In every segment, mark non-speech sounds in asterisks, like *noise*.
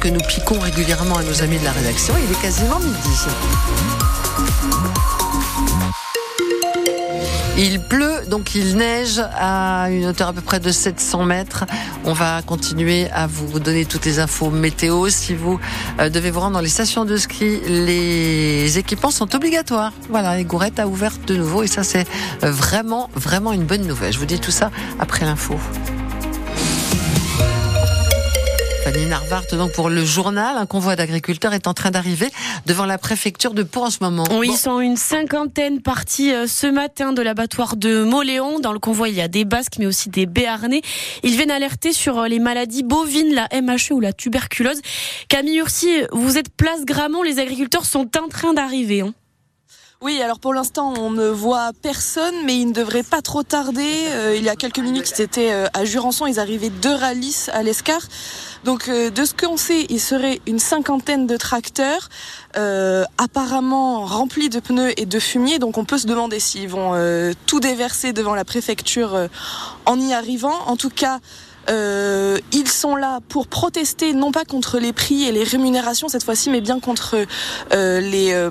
que nous piquons régulièrement à nos amis de la rédaction. Il est quasiment midi. Il pleut, donc il neige à une hauteur à peu près de 700 mètres. On va continuer à vous donner toutes les infos météo. Si vous euh, devez vous rendre dans les stations de ski, les équipements sont obligatoires. Voilà, les gourettes a ouvert de nouveau et ça c'est euh, vraiment, vraiment une bonne nouvelle. Je vous dis tout ça après l'info. Fanny Narvart, donc pour le journal, un convoi d'agriculteurs est en train d'arriver devant la préfecture de Pau en ce moment. Oui, ils sont une cinquantaine partis euh, ce matin de l'abattoir de Moléon. Dans le convoi, il y a des Basques, mais aussi des Béarnais. Ils viennent alerter sur euh, les maladies bovines, la MHE ou la tuberculose. Camille Ursi, vous êtes place Gramont, les agriculteurs sont en train d'arriver. Hein. Oui, alors pour l'instant, on ne voit personne, mais il ne devrait pas trop tarder. Euh, il y a quelques minutes, c'était à Jurançon, ils arrivaient de Ralis à l'Escar. Donc euh, de ce qu'on sait, il serait une cinquantaine de tracteurs, euh, apparemment remplis de pneus et de fumier. Donc on peut se demander s'ils vont euh, tout déverser devant la préfecture en y arrivant. En tout cas, ils sont là pour protester non pas contre les prix et les rémunérations cette fois-ci, mais bien contre les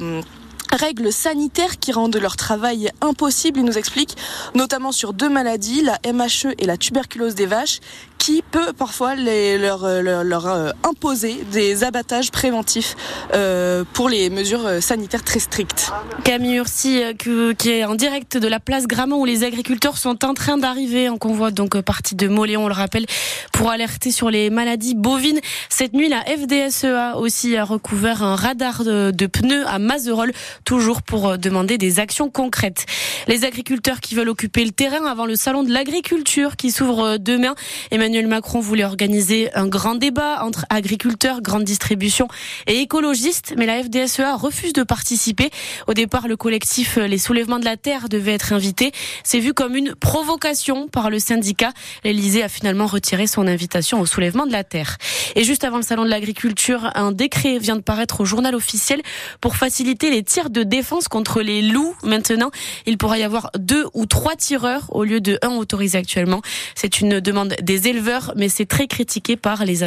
règles sanitaires qui rendent leur travail impossible, il nous explique, notamment sur deux maladies, la MHE et la tuberculose des vaches, qui peut parfois les, leur, leur, leur euh, imposer des abattages préventifs euh, pour les mesures euh, sanitaires très strictes. Camille Ursi, qui est en direct de la place Gramont où les agriculteurs sont en train d'arriver en convoi, donc partie de Moléon, on le rappelle, pour alerter sur les maladies bovines. Cette nuit, la FDSEA aussi a recouvert un radar de, de pneus à Mazerolles, toujours pour demander des actions concrètes. Les agriculteurs qui veulent occuper le terrain avant le salon de l'agriculture qui s'ouvre demain, Emmanuel Macron voulait organiser un grand débat entre agriculteurs, grande distribution et écologistes, mais la FDSEA refuse de participer. Au départ, le collectif Les Soulèvements de la Terre devait être invité. C'est vu comme une provocation par le syndicat. L'Elysée a finalement retiré son invitation au Soulèvement de la Terre. Et juste avant le salon de l'agriculture, un décret vient de paraître au journal officiel pour faciliter les tirs défense contre les loups. Maintenant, il pourra y avoir deux ou trois tireurs au lieu de un autorisé actuellement. C'est une demande des éleveurs mais c'est très critiqué par les,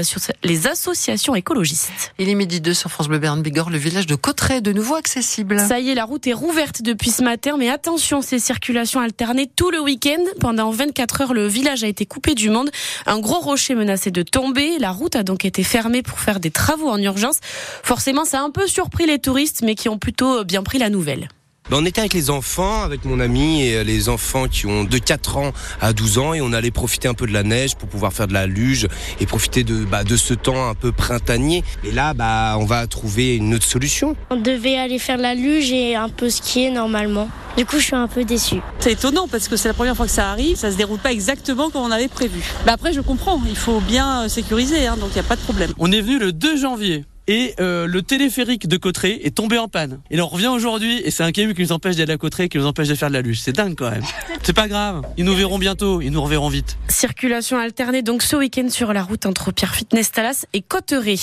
les associations écologistes. Il est midi 2 sur France Bleu Berne Bigorre, le village de Cotteret, de nouveau accessible. Ça y est, la route est rouverte depuis ce matin, mais attention, ces circulations alternées tout le week-end. Pendant 24 heures, le village a été coupé du monde. Un gros rocher menaçait de tomber. La route a donc été fermée pour faire des travaux en urgence. Forcément, ça a un peu surpris les touristes, mais qui ont plutôt bien pris la nouvelle. Ben, on était avec les enfants, avec mon ami et les enfants qui ont de 4 ans à 12 ans et on allait profiter un peu de la neige pour pouvoir faire de la luge et profiter de, bah, de ce temps un peu printanier. Et là, bah, on va trouver une autre solution. On devait aller faire de la luge et un peu skier normalement. Du coup, je suis un peu déçue. C'est étonnant parce que c'est la première fois que ça arrive. Ça se déroule pas exactement comme on avait prévu. Bah après, je comprends. Il faut bien sécuriser, hein, donc il n'y a pas de problème. On est venu le 2 janvier et euh, le téléphérique de Cotteret est tombé en panne. Et là on revient aujourd'hui et c'est un camion qui nous empêche d'aller à Cotteret, qui nous empêche de faire de la luge. C'est dingue quand même. *laughs* C'est pas grave, ils nous verront bientôt, ils nous reverront vite. Circulation alternée donc ce week-end sur la route entre Pierre Fitness Talas et Cotteret.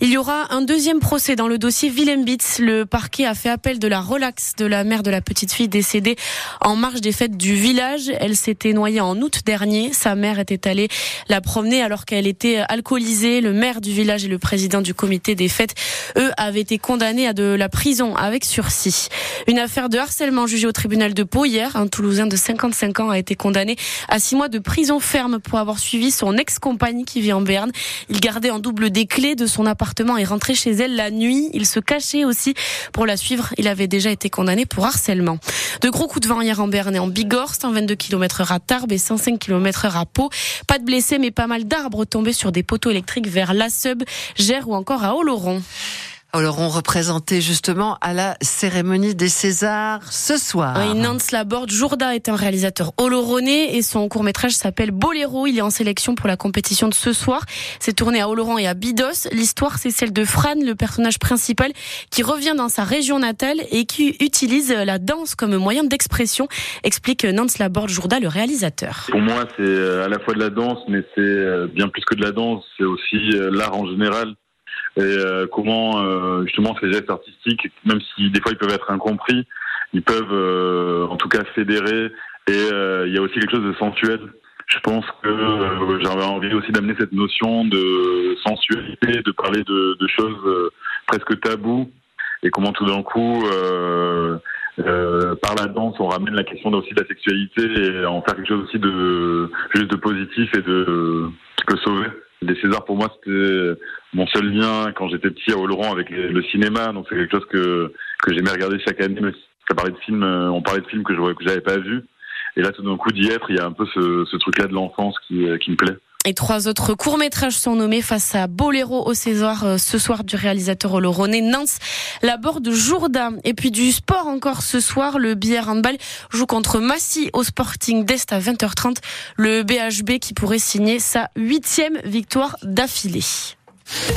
Il y aura un deuxième procès dans le dossier Willem Bitz. Le parquet a fait appel de la relaxe de la mère de la petite fille décédée en marge des fêtes du village. Elle s'était noyée en août dernier. Sa mère était allée la promener alors qu'elle était alcoolisée. Le maire du village et le président du comité des fêtes, eux, avaient été condamnés à de la prison avec sursis. Une affaire de harcèlement jugée au tribunal de Pau hier. Un Toulousain de 55 ans a été condamné à six mois de prison ferme pour avoir suivi son ex-compagne qui vit en Berne. Il gardait en double des clés de son appartement et rentrait chez elle la nuit. Il se cachait aussi pour la suivre. Il avait déjà été condamné pour harcèlement. De gros coups de vent hier en Berne et en Bigorre, 122 km h à Tarbes et 105 km h à Pau. Pas de blessés, mais pas mal d'arbres tombés sur des poteaux électriques vers La Seube, Gers ou encore à Oloron. Alors, on représentait justement à la cérémonie des Césars ce soir. Oui, Nance Laborde, Jourda est un réalisateur oloronais et son court-métrage s'appelle Boléro. Il est en sélection pour la compétition de ce soir. C'est tourné à Oloron et à Bidos. L'histoire, c'est celle de Fran, le personnage principal, qui revient dans sa région natale et qui utilise la danse comme moyen d'expression, explique Nance Laborde, Jourda, le réalisateur. Pour moi, c'est euh, à la fois de la danse, mais c'est euh, bien plus que de la danse. C'est aussi euh, l'art en général et euh, comment euh, justement ces gestes artistiques, même si des fois ils peuvent être incompris, ils peuvent euh, en tout cas fédérer. Et il y a aussi quelque chose de sensuel Je pense que euh, j'avais envie aussi d'amener cette notion de sensualité, de parler de, de choses euh, presque taboues, et comment tout d'un coup, euh, par la danse, on ramène la question aussi de la sexualité et en faire quelque chose aussi de juste de positif et de qui peut sauver. Les Césars, pour moi, c'était mon seul lien quand j'étais petit à Oloron avec le cinéma, donc c'est quelque chose que que j'aimais regarder chaque année. Mais parlait de films, on parlait de films que je que j'avais pas vus. Et là, tout d'un coup, d'y être, il y a un peu ce, ce truc-là de l'enfance qui, qui me plaît. Et trois autres courts-métrages sont nommés face à Boléro au César euh, ce soir du réalisateur oloronais Nance, la borde Jourdain. Et puis du sport encore ce soir, le billard handball joue contre Massy au Sporting d'Est à 20h30. Le BHB qui pourrait signer sa huitième victoire d'affilée.